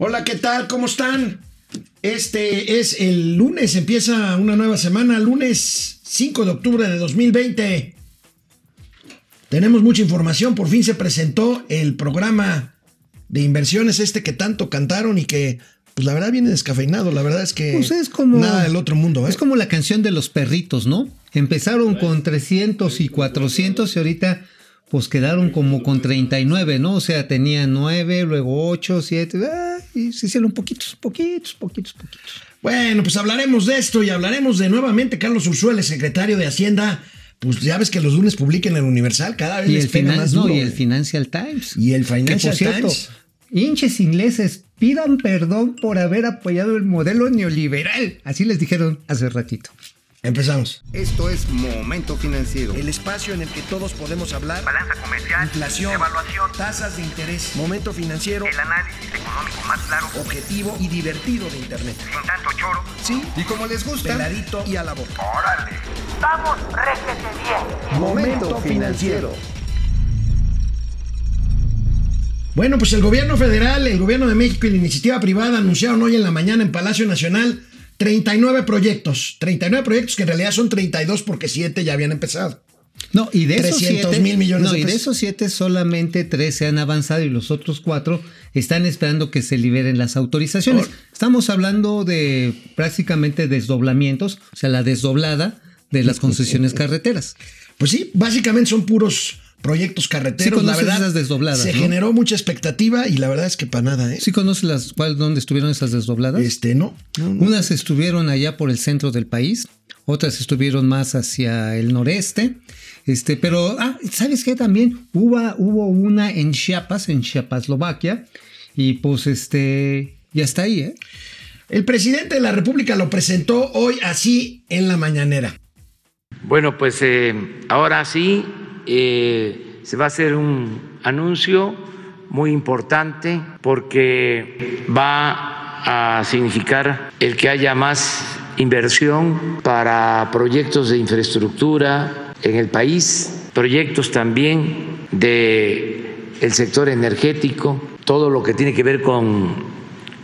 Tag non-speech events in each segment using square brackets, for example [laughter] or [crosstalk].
Hola, ¿qué tal? ¿Cómo están? Este es el lunes, empieza una nueva semana, lunes 5 de octubre de 2020. Tenemos mucha información, por fin se presentó el programa de inversiones este que tanto cantaron y que pues la verdad viene descafeinado, la verdad es que pues es como, nada del otro mundo. ¿eh? Es como la canción de los perritos, ¿no? Empezaron con 300 y 400 y ahorita pues quedaron como con 39, ¿no? O sea, tenían 9, luego 8, 7, y se hicieron poquitos, poquitos, poquitos, poquitos. Bueno, pues hablaremos de esto y hablaremos de nuevamente Carlos Ursula, secretario de Hacienda. Pues ya ves que los lunes publiquen en el Universal, cada vez y les el pega más duro. No, y el Financial Times. Y el Financial que, por cierto, Times. Hinches ingleses, pidan perdón por haber apoyado el modelo neoliberal. Así les dijeron hace ratito. Empezamos. Esto es Momento Financiero. El espacio en el que todos podemos hablar. Balanza comercial. Inflación. Evaluación. Tasas de interés. Momento financiero. El análisis económico más claro. Objetivo y divertido de Internet. Sin tanto choro. Sí. Y como les gusta. Peladito y a la boca. ¡Órale! ¡Vamos, réjete bien! Momento Financiero. Bueno, pues el gobierno federal, el gobierno de México y la iniciativa privada anunciaron hoy en la mañana en Palacio Nacional 39 proyectos. 39 proyectos que en realidad son 32 porque 7 ya habían empezado. No, y de esos 300 siete, mil millones no, de y de pesos. esos siete solamente tres se han avanzado y los otros cuatro están esperando que se liberen las autorizaciones. Por- Estamos hablando de prácticamente desdoblamientos, o sea, la desdoblada de las [laughs] concesiones carreteras. Pues sí, básicamente son puros proyectos carreteros. Sí, la verdad, esas desdobladas, se ¿no? generó mucha expectativa y la verdad es que para nada, ¿eh? ¿Sí conoces las cuál, dónde estuvieron esas desdobladas? Este, no. no, no. Unas estuvieron allá por el centro del país, otras estuvieron más hacia el noreste. Este, pero, ah, ¿sabes qué? También hubo, hubo una en Chiapas, en Chiapaslovaquia, y pues este, ya está ahí, ¿eh? El presidente de la República lo presentó hoy así en la mañanera. Bueno, pues eh, ahora sí eh, se va a hacer un anuncio muy importante porque va a significar el que haya más inversión para proyectos de infraestructura en el país, proyectos también de el sector energético, todo lo que tiene que ver con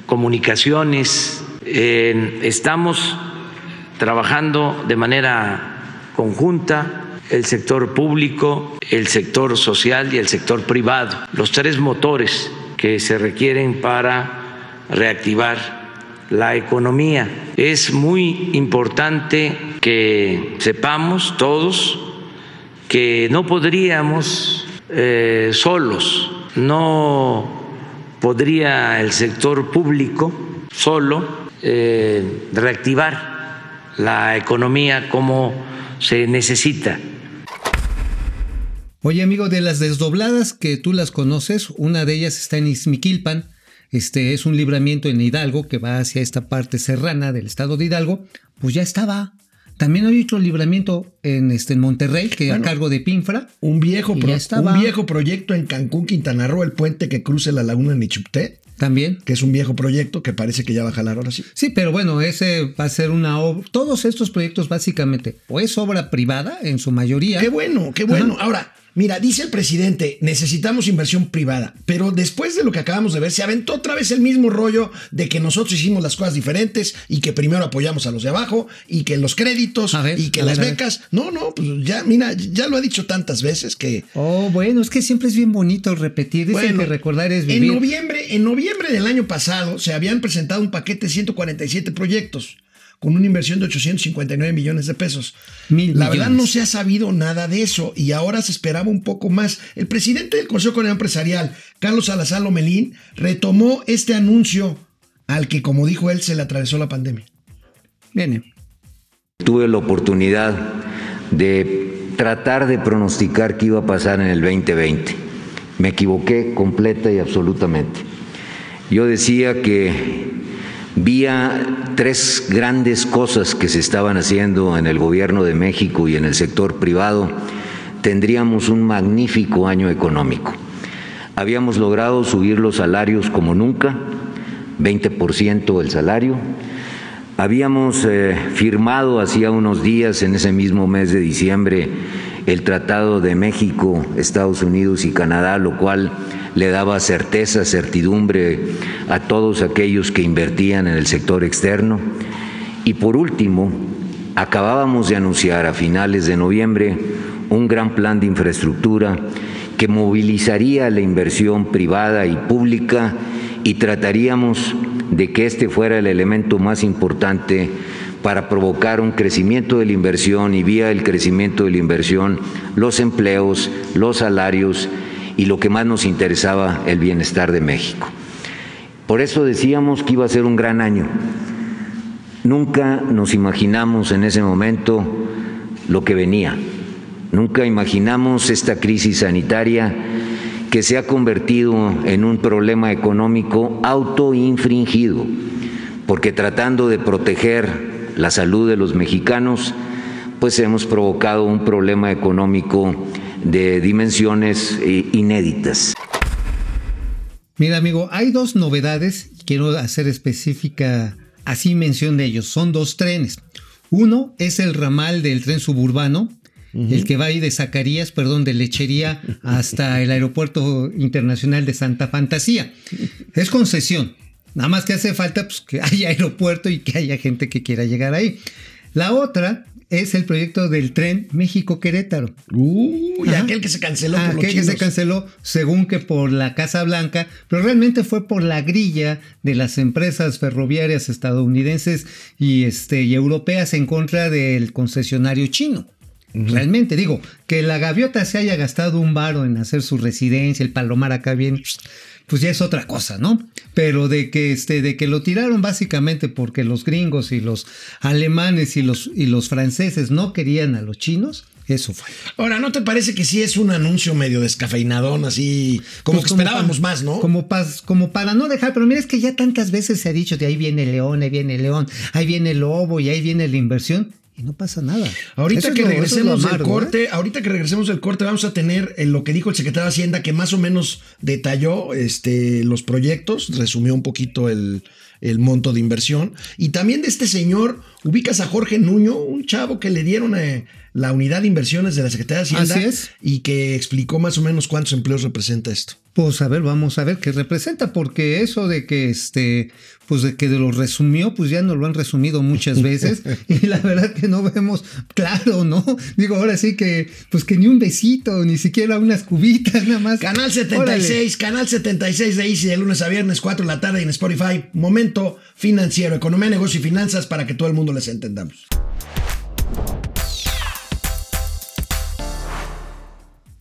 comunicaciones. Eh, estamos trabajando de manera conjunta el sector público, el sector social y el sector privado, los tres motores que se requieren para reactivar la economía. Es muy importante que sepamos todos que no podríamos eh, solos, no podría el sector público solo eh, reactivar la economía como se necesita. Oye, amigo, de las desdobladas que tú las conoces, una de ellas está en Izmiquilpan. Este es un libramiento en Hidalgo que va hacia esta parte serrana del estado de Hidalgo. Pues ya estaba. También hay otro libramiento en, este, en Monterrey, que Bueno. a cargo de Pinfra. Un viejo, pro- un viejo proyecto en Cancún, Quintana Roo, el puente que cruce la laguna Nichupté, También. que es un viejo proyecto que parece que ya va a jalar ahora sí. Sí, pero bueno, ese va a ser una obra. Todos estos proyectos básicamente o es obra privada en su mayoría. Qué bueno, qué bueno. Ahora, mira, dice el presidente, necesitamos inversión privada, pero después de lo que acabamos de ver, se aventó otra vez el mismo rollo de que nosotros hicimos las cosas diferentes y que primero apoyamos a los de abajo y que los créditos ver, y que las ver, becas. No, no, pues ya, mira, ya lo ha dicho tantas veces que... Oh, bueno, es que siempre es bien bonito repetir. Dicen Bueno, que recordar es En vivir. noviembre, en noviembre del año pasado se habían presentado un paquete de 147 proyectos con una inversión de 859 millones de pesos. Mil La verdad no se ha sabido nada de eso y ahora se esperaba un poco más. El presidente del Consejo Empresarial, Carlos Salazar Lomelín, retomó este anuncio al que, como dijo él, se le atravesó la pandemia. Viene. Tuve la oportunidad de tratar de pronosticar qué iba a pasar en el 2020. Me equivoqué completa y absolutamente. Yo decía que vía tres grandes cosas que se estaban haciendo en el gobierno de México y en el sector privado, tendríamos un magnífico año económico. Habíamos logrado subir los salarios como nunca, 20% el salario. Habíamos eh, firmado hacía unos días, en ese mismo mes de diciembre, el Tratado de México, Estados Unidos y Canadá, lo cual le daba certeza, certidumbre a todos aquellos que invertían en el sector externo. Y por último, acabábamos de anunciar a finales de noviembre un gran plan de infraestructura que movilizaría la inversión privada y pública y trataríamos de que este fuera el elemento más importante para provocar un crecimiento de la inversión y vía el crecimiento de la inversión los empleos, los salarios y lo que más nos interesaba, el bienestar de México. Por eso decíamos que iba a ser un gran año. Nunca nos imaginamos en ese momento lo que venía. Nunca imaginamos esta crisis sanitaria que se ha convertido en un problema económico autoinfringido, porque tratando de proteger la salud de los mexicanos, pues hemos provocado un problema económico de dimensiones eh, inéditas. Mira, amigo, hay dos novedades, quiero hacer específica así mención de ellos. Son dos trenes. Uno es el ramal del tren suburbano, el que va ahí de Zacarías, perdón, de Lechería hasta el Aeropuerto Internacional de Santa Fantasía. Es concesión. Nada más que hace falta pues, que haya aeropuerto y que haya gente que quiera llegar ahí. La otra es el proyecto del tren México-Querétaro. Uy, Ajá. aquel que se canceló por los Aquel que se canceló según que por la Casa Blanca, pero realmente fue por la grilla de las empresas ferroviarias estadounidenses y, este, y europeas en contra del concesionario chino. Realmente digo, que la gaviota se haya gastado un varo en hacer su residencia, el palomar acá bien, pues ya es otra cosa, ¿no? Pero de que este, de que lo tiraron básicamente porque los gringos y los alemanes y los, y los franceses no querían a los chinos, eso fue. Ahora, ¿no te parece que sí es un anuncio medio descafeinadón, así como Pues que esperábamos para- más, ¿no? Como, pas- como para no dejar, pero mira, es que ya tantas veces se ha dicho de ahí viene el león, ahí viene el león, ahí viene el lobo y ahí viene la inversión y no pasa nada. Ahorita Eso que eso es lo regresemos del amargo, ¿eh? corte, ahorita que regresemos del corte, vamos a tener eh, lo que dijo el secretario de Hacienda, que más o menos detalló este, los proyectos, resumió un poquito el, el monto de inversión. Y también de este señor, ubicas a Jorge Nuño, un chavo que le dieron eh, la unidad de inversiones de la Secretaría de Hacienda Así es. y que explicó más o menos cuántos empleos representa esto. Pues a ver, vamos a ver qué representa, porque eso de que este, pues de que lo resumió, pues ya nos lo han resumido muchas veces, [laughs] y la verdad que no vemos claro, ¿no? Digo, ahora sí que, pues que ni un besito, ni siquiera unas cubitas, nada más. Canal Órale. 76, canal 76 de Easy de lunes a viernes, 4 de la tarde en Spotify. Momento financiero, economía, negocio y finanzas para que todo el mundo les entendamos.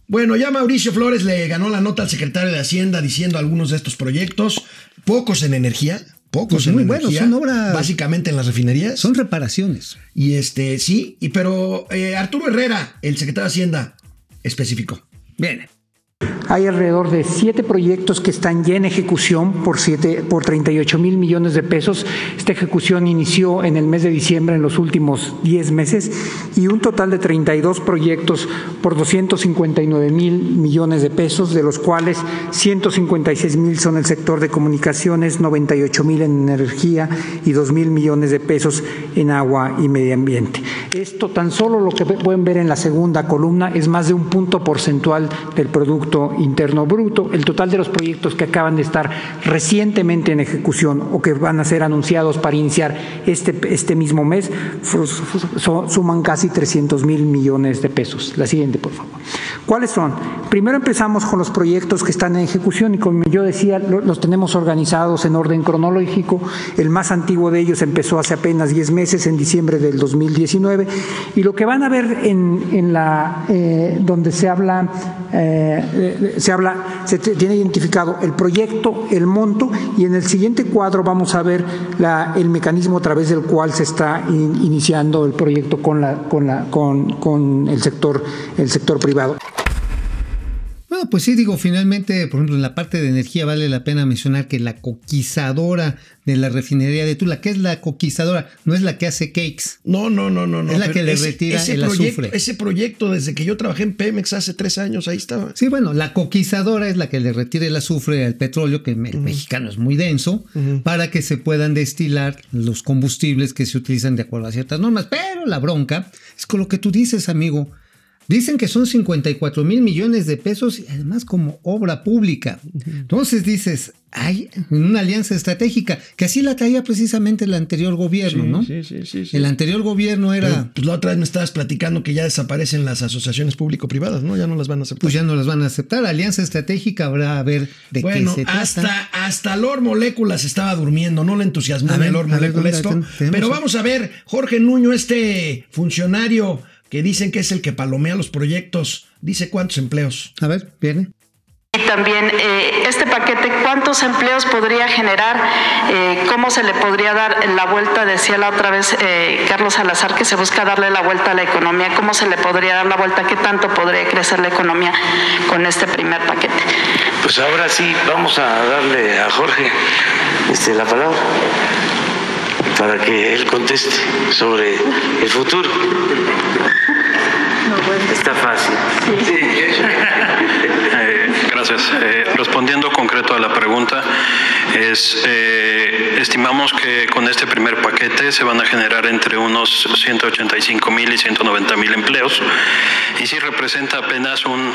Bueno, ya Mauricio Flores le ganó la nota al secretario de Hacienda diciendo algunos de estos proyectos, pocos en energía, pocos Pues en muy buenos, energía, son obras- básicamente en las refinerías. Son reparaciones. Y este, sí, y pero eh, Arturo Herrera, el secretario de Hacienda, especificó. Bien. Hay alrededor de siete proyectos que están ya en ejecución por, siete, por 38 mil millones de pesos. Esta ejecución inició en el mes de diciembre, en los últimos 10 meses, y un total de 32 proyectos por 259 mil millones de pesos, de los cuales 156 mil son el sector de comunicaciones, 98 mil en energía y 2 mil millones de pesos en agua y medio ambiente. Esto tan solo lo que pueden ver en la segunda columna es más de un punto porcentual del Producto Interno Bruto. El total de los proyectos que acaban de estar recientemente en ejecución o que van a ser anunciados para iniciar este, este mismo mes suman casi 300 mil millones de pesos. La siguiente, por favor. ¿Cuáles son? Primero empezamos con los proyectos que están en ejecución y como yo decía, lo- los tenemos organizados en orden cronológico. El más antiguo de ellos empezó hace apenas 10 meses, en diciembre del 2019. Y lo que van a ver en, en la, eh, donde se habla, eh, eh, se habla, se tiene identificado el proyecto, el monto y en el siguiente cuadro vamos a ver el mecanismo a través del cual se está in- iniciando el proyecto con, la, con, la, con, con el, sector, el sector privado. Bueno, pues sí, digo, finalmente, por ejemplo, en la parte de energía vale la pena mencionar que la coquizadora de la refinería de Tula, que es la coquizadora, no es la que hace cakes. No, no, no, no. no. Es la que le retira el proyecto, azufre. Ese proyecto, desde que yo trabajé en Pemex hace tres años, ahí estaba. Sí, bueno, la coquizadora es la que le retira el azufre al petróleo, que el mexicano es muy denso, para que se puedan destilar los combustibles que se utilizan de acuerdo a ciertas normas. Pero la bronca es con lo que tú dices, amigo. Dicen que son 54 mil millones de pesos y además como obra pública. Entonces dices, hay una alianza estratégica, que así la traía precisamente el anterior gobierno, ¿no? Sí, sí, sí, sí. El anterior gobierno era, Pero, pues la otra vez me estabas platicando que ya desaparecen las asociaciones público-privadas, ¿no? Ya no las van a aceptar. pues ya no las van a aceptar. Alianza estratégica habrá a ver de bueno, qué se trata. hasta, hasta Lord Moléculas estaba durmiendo, no le entusiasmó A ver, Lord a ver, Molécula ¿dónde esto. Pero vamos a ver, Jorge Nuño, este funcionario que dicen que es el que palomea los proyectos, dice cuántos empleos. A ver, viene. Y también eh, este paquete, ¿cuántos empleos podría generar? Eh, ¿Cómo se le podría dar la vuelta? Decía la otra vez eh, Carlos Salazar que se busca darle la vuelta a la economía. ¿Cómo se le podría dar la vuelta? ¿Qué tanto podría crecer la economía con este primer paquete? Pues ahora sí vamos a darle a Jorge este, la palabra para que él conteste sobre el futuro. Está fácil. Eh, Eh, respondiendo concreto a la pregunta, eh, estimamos que con este primer paquete se van a generar entre unos 185 mil y 190 mil empleos. Y sí representa apenas un,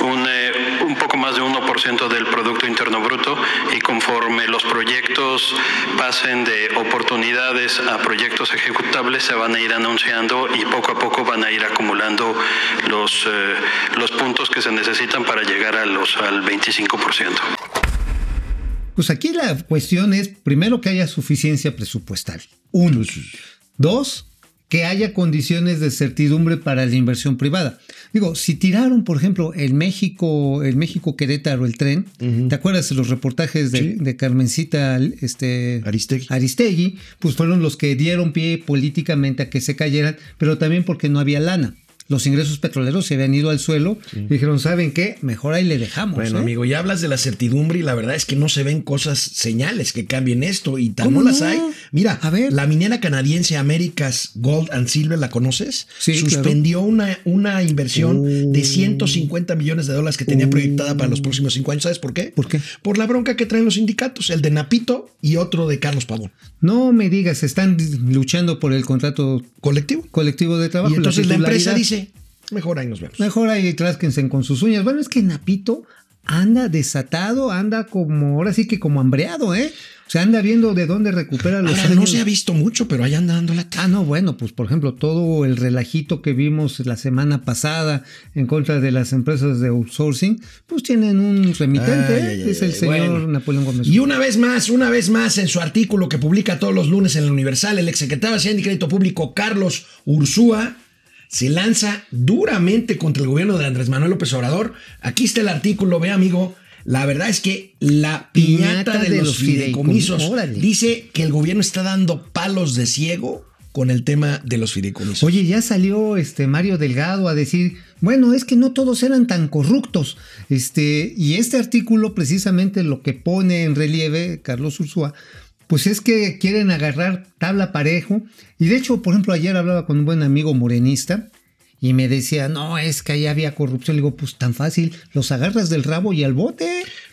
un, eh, poco más de 1% del Producto Interno Bruto. Y conforme los proyectos pasen de oportunidades a proyectos ejecutables se van a ir anunciando y poco a poco van a ir acumulando los, los puntos que se necesitan para llegar a los, al 25%. Pues aquí la cuestión es, primero, que haya suficiencia presupuestal. Uno. Dos, que haya condiciones de certidumbre para la inversión privada. Digo, si tiraron, por ejemplo, el México, el México Querétaro, el tren, ¿te acuerdas de los reportajes de, Sí. de Carmencita este, Aristegui. Aristegui? Pues fueron los que dieron pie políticamente a que se cayeran, pero también porque no había lana. Los ingresos petroleros se habían ido al suelo y dijeron, ¿saben qué? Mejor ahí le dejamos. Bueno, ¿eh?". amigo, ya hablas de la certidumbre y la verdad es que no se ven cosas, señales que cambien esto y tan ¿Cómo no las hay. Mira, A ver. la minera canadiense Americas Gold and Silver, ¿la conoces? Sí, claro. Suspendió una, una inversión de 150 millones de dólares que tenía proyectada para los próximos cinco años. ¿Sabes por qué? ¿Por qué? Por la bronca que traen los sindicatos, el de Napito y otro de Carlos Pavón. No me digas, están luchando por el contrato Colectivo. colectivo de trabajo. y entonces la empresa dice, mejor ahí nos vemos. Mejor ahí trásquense con sus uñas. Bueno, es que Napito anda desatado, anda como, ahora sí que como hambreado, ¿eh? O sea, anda viendo de dónde recupera los Ahora, no se ha visto mucho, pero ahí anda dando la Ah, no, bueno, pues por ejemplo, todo el relajito que vimos la semana pasada en contra de las empresas de outsourcing, pues tienen un remitente, Ay, ¿eh? ay, ay, es el señor bueno. Napoleón Gómez. Y una vez más, una vez más, en su artículo que publica todos los lunes en el Universal, el exsecretario de Hacienda y Crédito Público, Carlos Ursúa, se lanza duramente contra el gobierno de Andrés Manuel López Obrador. Aquí está el artículo, ve amigo. La verdad es que la piñata, de, los, fideicomisos dice que el gobierno está dando palos de ciego con el tema de los fideicomisos. Oye, ya salió este Mario Delgado a decir, bueno, es que no todos eran tan corruptos. Este, y este artículo, precisamente lo que pone en relieve Carlos Ursúa, pues es que quieren agarrar tabla parejo. Y de hecho, por ejemplo, ayer hablaba con un buen amigo morenista y me decía, no, es que ahí había corrupción. Le digo, pues tan fácil, los agarras del rabo y al bote.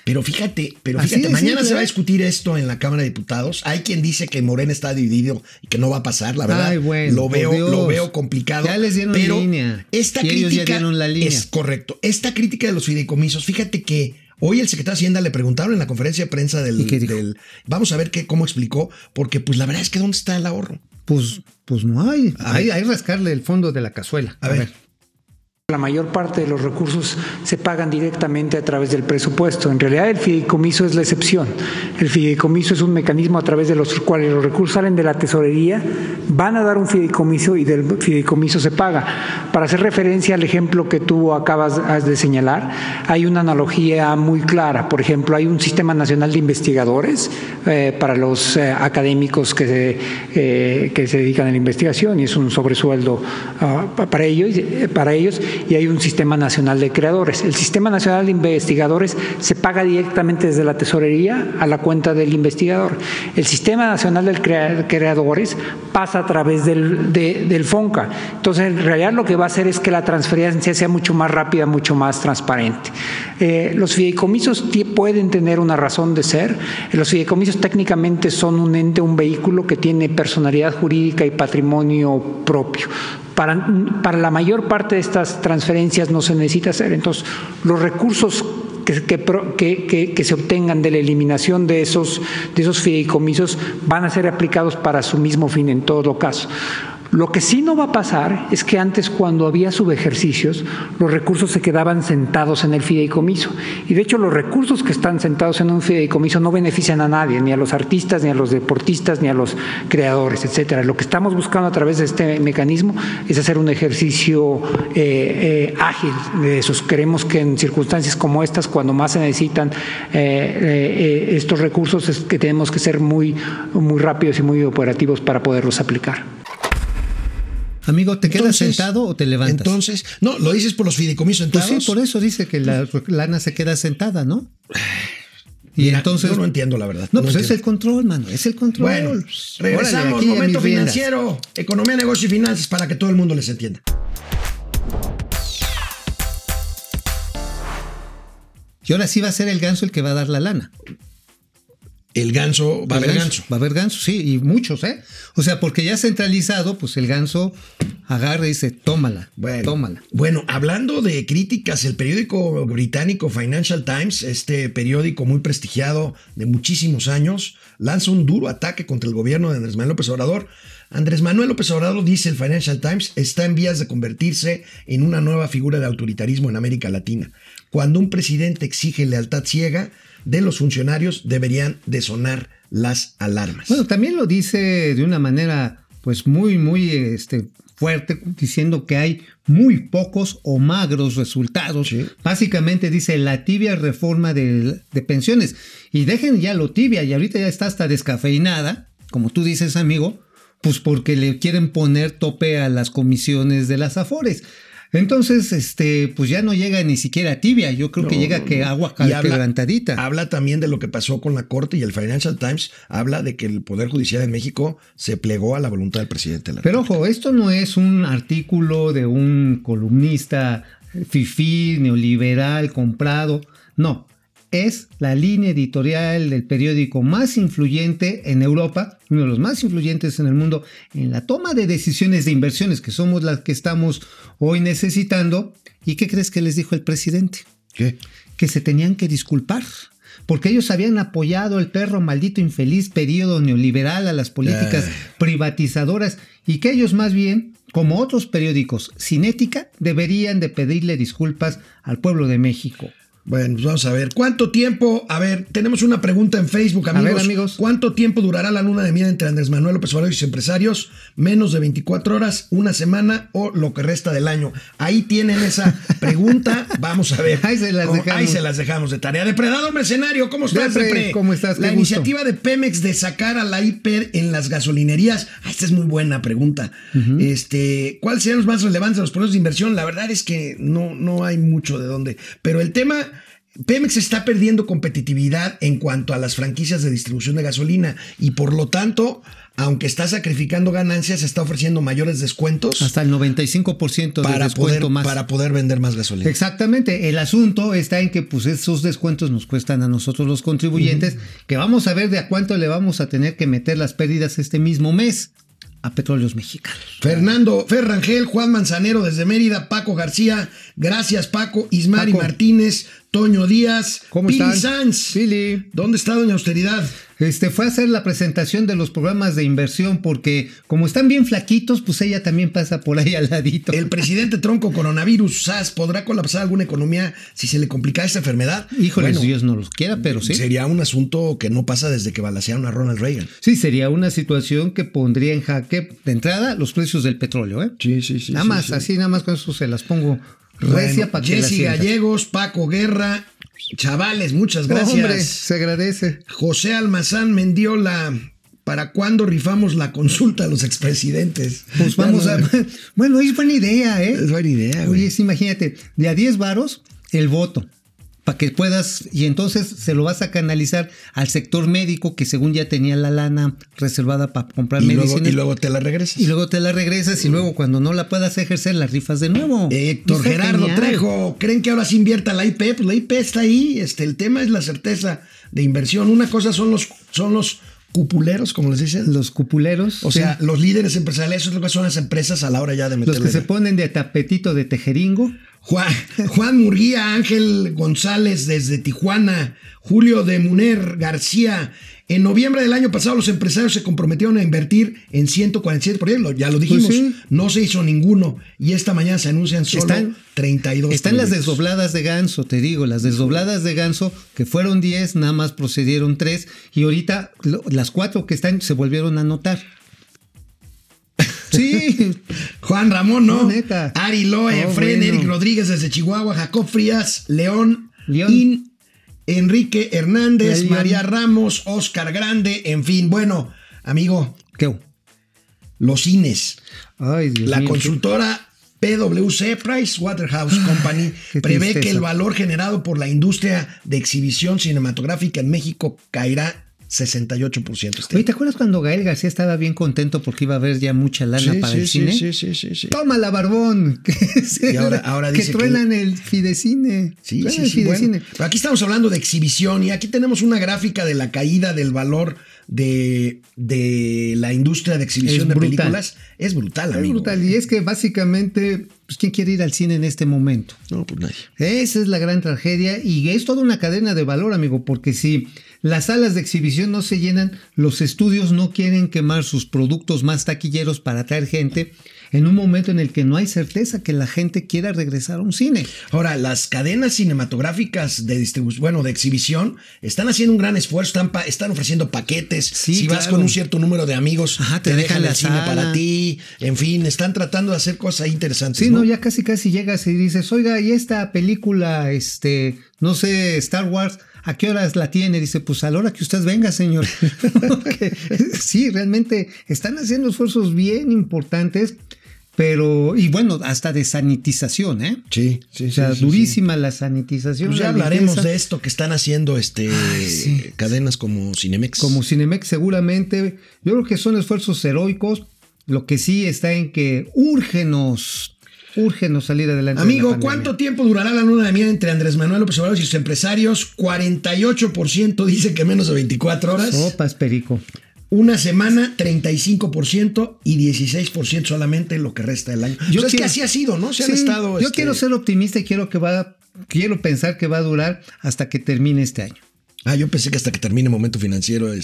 Pero fíjate, pero fíjate, mañana simple, se va a ¿eh? discutir esto en la Cámara de Diputados. Hay quien dice que Morena está dividido y que no va a pasar, la verdad. Ay, bueno, lo veo, Dios. lo veo complicado. Ya les dieron pero línea. Esta Y ellos crítica ya dieron la línea. es correcto. Esta crítica de los fideicomisos, fíjate que hoy el secretario de Hacienda le preguntaron en la conferencia de prensa del, vamos a ver qué, cómo explicó, porque pues la verdad es que dónde está el ahorro. Pues, pues no hay. Hay, hay rascarle el fondo de la cazuela. A ver. La mayor parte de los recursos se pagan directamente a través del presupuesto. En realidad el fideicomiso es la excepción. El fideicomiso es un mecanismo a través de los cuales los recursos salen de la tesorería, van a dar un fideicomiso y del fideicomiso se paga. Para hacer referencia al ejemplo que tú acabas de señalar, hay una analogía muy clara. Por ejemplo, hay un sistema nacional de investigadores eh, para los eh, académicos que se, eh, que se dedican a la investigación y es un sobresueldo ah, pa- para ellos, para ellos y hay un sistema nacional de creadores. El sistema nacional de investigadores se paga directamente desde la tesorería a la cuenta del investigador. El sistema nacional de creadores pasa a través del, de- del FONCA. Entonces, en realidad lo que va a hacer es que la transferencia sea mucho más rápida, mucho más transparente. Eh, los fideicomisos pueden tener una razón de ser. Los fideicomisos técnicamente son un ente, un vehículo que tiene personalidad jurídica y patrimonio propio Para, la mayor parte de estas transferencias no se necesita hacer. Entonces, los recursos que, se obtengan de la eliminación de esos, de esos fideicomisos van a ser aplicados para su mismo fin en todo caso. Lo que sí no va a pasar es que antes cuando había subejercicios, los recursos se quedaban sentados en el fideicomiso. Y de hecho los recursos que están sentados en un fideicomiso no benefician a nadie, ni a los artistas, ni a los deportistas, ni a los creadores, etcétera. Lo que estamos buscando a través de este mecanismo es hacer un ejercicio eh, eh, ágil de esos. Queremos que en circunstancias como estas, cuando más se necesitan eh, estos recursos, es que tenemos que ser muy, muy rápidos y muy operativos para poderlos aplicar. Amigo, ¿te quedas sentado o te levantas? Entonces, no, lo dices por los fideicomisos. Pues sí, por eso dice que la lana se queda sentada, ¿no? Y Mira, entonces. Yo no entiendo la verdad. No, pues es el control, mano. Es el control. Bueno, regresamos. Órale, momento financiero. Economía, negocio y finanzas para que todo el mundo les entienda. Y ahora sí va a ser el ganso el que va a dar la lana. El ganso, va a haber ganso. Va a haber ganso, sí, y muchos, ¿eh? O sea, porque ya centralizado, pues el ganso agarra y dice, tómala, bueno, tómala. Bueno, hablando de críticas, el periódico británico Financial Times, este periódico muy prestigiado de muchísimos años, lanza un duro ataque contra el gobierno de Andrés Manuel López Obrador. Andrés Manuel López Obrador, dice el Financial Times, está en vías de convertirse en una nueva figura de autoritarismo en América Latina. Cuando un presidente exige lealtad ciega, de los funcionarios deberían de sonar las alarmas. Bueno, también lo dice de una manera pues muy, muy este, fuerte, diciendo que hay muy pocos o magros resultados. Sí. Básicamente dice la tibia reforma de, de, pensiones. Y dejen ya lo tibia, y ahorita ya está hasta descafeinada, como tú dices, amigo, pues porque le quieren poner tope a las comisiones de las afores. Entonces, este, pues ya no llega ni siquiera a tibia. Yo creo no, que llega que agua quebrantadita. Habla, habla también de lo que pasó con la Corte y el Financial Times habla de que el Poder Judicial de México se plegó a la voluntad del presidente. De la Pero ojo, esto no es un artículo de un columnista fifí, neoliberal, comprado. No, es la línea editorial del periódico más influyente en Europa, uno de los más influyentes en el mundo, en la toma de decisiones de inversiones, que somos las que estamos hoy necesitando. ¿Y qué crees que les dijo el presidente? ¿Qué? Que se tenían que disculpar. Porque ellos habían apoyado el perro maldito infeliz periodo neoliberal a las políticas Ay. privatizadoras y que ellos más bien, como otros periódicos sin ética, deberían de pedirle disculpas al pueblo de México. Bueno, pues vamos a ver. ¿Cuánto tiempo? A ver, tenemos una pregunta en Facebook, amigos. Ver, amigos. ¿Cuánto tiempo durará la luna de miel entre Andrés Manuel López Obrador y sus empresarios? ¿Menos de 24 horas, una semana o lo que resta del año? Ahí tienen esa [laughs] pregunta. Vamos a ver. Ahí se las dejamos. Ahí se las dejamos de tarea. Depredador Mercenario, ¿cómo estás, Depre? ¿Cómo estás? La iniciativa gusto. de Pemex de sacar a la hiper en las gasolinerías. Ah, esta es muy buena pregunta. Uh -huh. Este, ¿Cuáles serían los más relevantes de los proyectos de inversión? La verdad es que no, no hay mucho de dónde. Pero el tema Pemex está perdiendo competitividad en cuanto a las franquicias de distribución de gasolina y por lo tanto, aunque está sacrificando ganancias, está ofreciendo mayores descuentos. Hasta el 95% de para descuento poder, más. Para poder vender más gasolina. Exactamente. El asunto está en que pues esos descuentos nos cuestan a nosotros los contribuyentes, uh -huh. que vamos a ver de a cuánto le vamos a tener que meter las pérdidas este mismo mes a Petróleos Mexicanos. Fernando Ferrangel, Juan Manzanero desde Mérida, Paco García, gracias Paco, Ismari Paco. Martínez, Toño Díaz, ¿Cómo Pili están? Sanz. Pili. ¿Dónde está Doña Austeridad? Este fue a hacer la presentación de los programas de inversión porque como están bien flaquitos, pues ella también pasa por ahí al ladito. El presidente tronco coronavirus SAS podrá colapsar alguna economía si se le complica esta enfermedad. Híjole, bueno, Dios no los quiera, pero sí. Sería un asunto que no pasa desde que balacearon a Ronald Reagan. Sí, sería una situación que pondría en jaque de entrada los precios del petróleo, ¿eh? Sí, sí, sí. Nada sí, más, sí. así nada más con eso se las pongo recia bueno, Jesse Gallegos, Paco Guerra, Chavales, muchas gracias. Hombre, se agradece. José Almazán Mendiola. ¿Para cuándo rifamos la consulta a los expresidentes? Pues vamos no, a. [laughs] Bueno, es buena idea, ¿eh? Es buena idea. Oye, imagínate, de a 10 varos, el voto. Para que puedas. Y entonces se lo vas a canalizar al sector médico, que según ya tenía la lana reservada para comprar y medicinas. Luego, y luego te la regresas. Y luego te la regresas, y luego cuando no la puedas ejercer, la rifas de nuevo. Héctor Gerardo genial. Trejo, ¿creen que ahora se invierta la IP? Pues la IP está ahí. Este, el tema es la certeza de inversión. Una cosa son los, son los cupuleros, como les dicen. Los cupuleros. O sí. sea, los líderes empresariales, eso es lo que son las empresas a la hora ya de los meterle. que se ponen de tapetito de tejeringo. Juan, Juan Murguía, Ángel González desde Tijuana, Julio de Muner García. En noviembre del año pasado los empresarios se comprometieron a invertir en 147 proyectos, ya lo dijimos, Pues sí. no se hizo ninguno y esta mañana se anuncian solo Están- 32 Están las desdobladas de ganso, te digo, las desdobladas de ganso, que fueron 10, nada más procedieron 3, y ahorita lo- las cuatro que están se volvieron a anotar. Sí, [laughs] Juan Ramón, ¿no? No, neta. Ari Loe, Oh, Fren, bueno. Eric Rodríguez desde Chihuahua, Jacob Frías, León, León. In, Enrique Hernández. María Ramos, Oscar Grande, en fin, bueno, amigo, ¿qué? los cines. Ay, Dios La mío, consultora PwC, Price Waterhouse Company, qué prevé que el valor generado por la industria de exhibición cinematográfica en México caerá 68% este Oye, ¿te acuerdas cuando Gael García estaba bien contento porque iba a haber ya mucha lana Sí, para sí, el cine? sí, sí, sí, sí. Tómala, barbón. [laughs] Que, Y ahora- ahora dice que- truenan el Fidecine. Sí, sí, el bueno. Fidecine. Pero aquí estamos hablando de exhibición y aquí tenemos una gráfica de la caída del valor de, de la industria de exhibición Es de brutal. películas. Es brutal, Es amigo. brutal. Y es que básicamente, pues, ¿quién quiere ir al cine en este momento? No, pues nadie. Esa es la gran tragedia y es toda una cadena de valor, amigo, porque si las salas de exhibición no se llenan, los estudios no quieren quemar sus productos más taquilleros para atraer gente en un momento en el que no hay certeza que la gente quiera regresar a un cine. Ahora, las cadenas cinematográficas de distribución, bueno, de exhibición, están haciendo un gran esfuerzo, están, pa- están ofreciendo paquetes. Sí, si vas con un cierto número de amigos, Ajá, te te, dejan dejan la el cine para ti. En fin, están tratando de hacer cosas interesantes. Sí, ¿no? no, ya casi casi llegas y dices, oiga, ¿y esta película, este, no sé, Star Wars, a qué horas la tiene? Dice, pues a la hora que usted venga, señor. [laughs] Sí, realmente están haciendo esfuerzos bien importantes, pero, y bueno, hasta de sanitización, ¿eh? Sí, sí, O sea, sí, sí, sí. durísima la sanitización. Pues ya la hablaremos limpieza. de esto que están haciendo este sí. cadenas como Cinemex. Como Cinemex seguramente, yo creo que son esfuerzos heroicos, lo que sí está en que úrgenos, úrgenos salir adelante. de la Amigo. ¿cuánto tiempo durará la luna de miel entre Andrés Manuel López Obrador y sus empresarios? 48% dice que menos de 24 horas. Sopas, Perico. Una semana, 35% y 16% solamente lo que resta del año. Yo Yo es que así ha sido, ¿no? Se han estado. yo este, quiero ser optimista y quiero que va, quiero pensar que va a durar hasta que termine este año. Ah, yo pensé que hasta que termine momento financiero. [laughs] Hoy.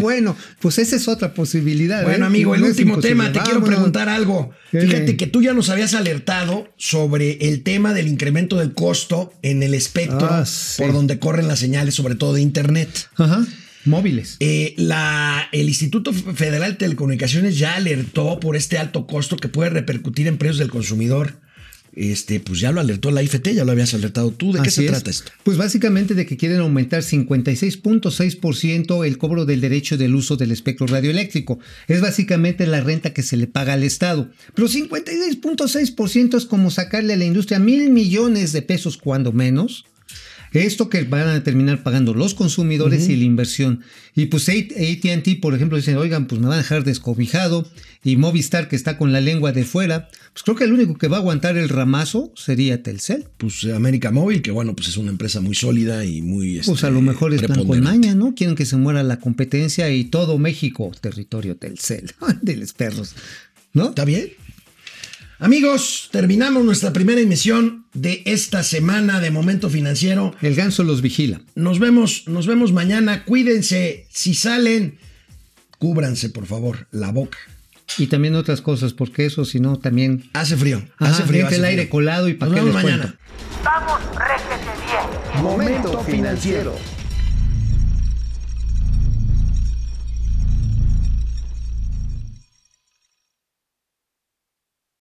bueno, pues esa es otra posibilidad. Bueno, ¿eh? amigo, el No último tema, te quiero preguntar algo. Fíjate que tú ya nos habías alertado sobre el tema del incremento del costo en el espectro Ah, sí. por donde corren las señales, sobre todo de Internet. Ajá. Móviles. Eh, la, el Instituto Federal de Telecomunicaciones ya alertó por este alto costo que puede repercutir en precios del consumidor. Este, pues ya lo alertó la IFT, ya lo habías alertado tú. ¿De qué se es. trata esto? Pues básicamente de que quieren aumentar 56.6% el cobro del derecho del uso del espectro radioeléctrico. Es básicamente la renta que se le paga al Estado. Pero 56.6% es como sacarle a la industria mil millones de pesos cuando menos. Esto que van a terminar pagando los consumidores y la inversión. Y pues ATT, por ejemplo, dicen, oigan, pues me van a dejar descobijado. Y Movistar, que está con la lengua de fuera, pues creo que el único que va a aguantar el ramazo sería Telcel. Pues América Móvil, que bueno, pues es una empresa muy sólida y muy. Pues a este, lo mejor es plan con maña, ¿no? Quieren que se muera la competencia y todo México, territorio Telcel, [laughs] de los perros, ¿no? ¿Está bien? Amigos, terminamos nuestra primera emisión de esta semana de Momento Financiero. El ganso los vigila. Nos vemos, nos vemos mañana. Cuídense. Si salen, cúbranse, por favor, la boca. Y también otras cosas, porque eso, si no, también Hace frío. Ajá, hace frío. hace el aire colado y para les mañana. cuento. Vamos, réjete bien. Momento financiero.